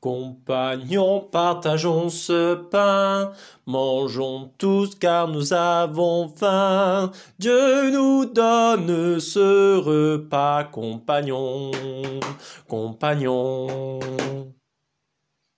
Compagnons, partageons ce pain, mangeons tous car nous avons faim. Dieu nous donne ce repas, compagnons, compagnons.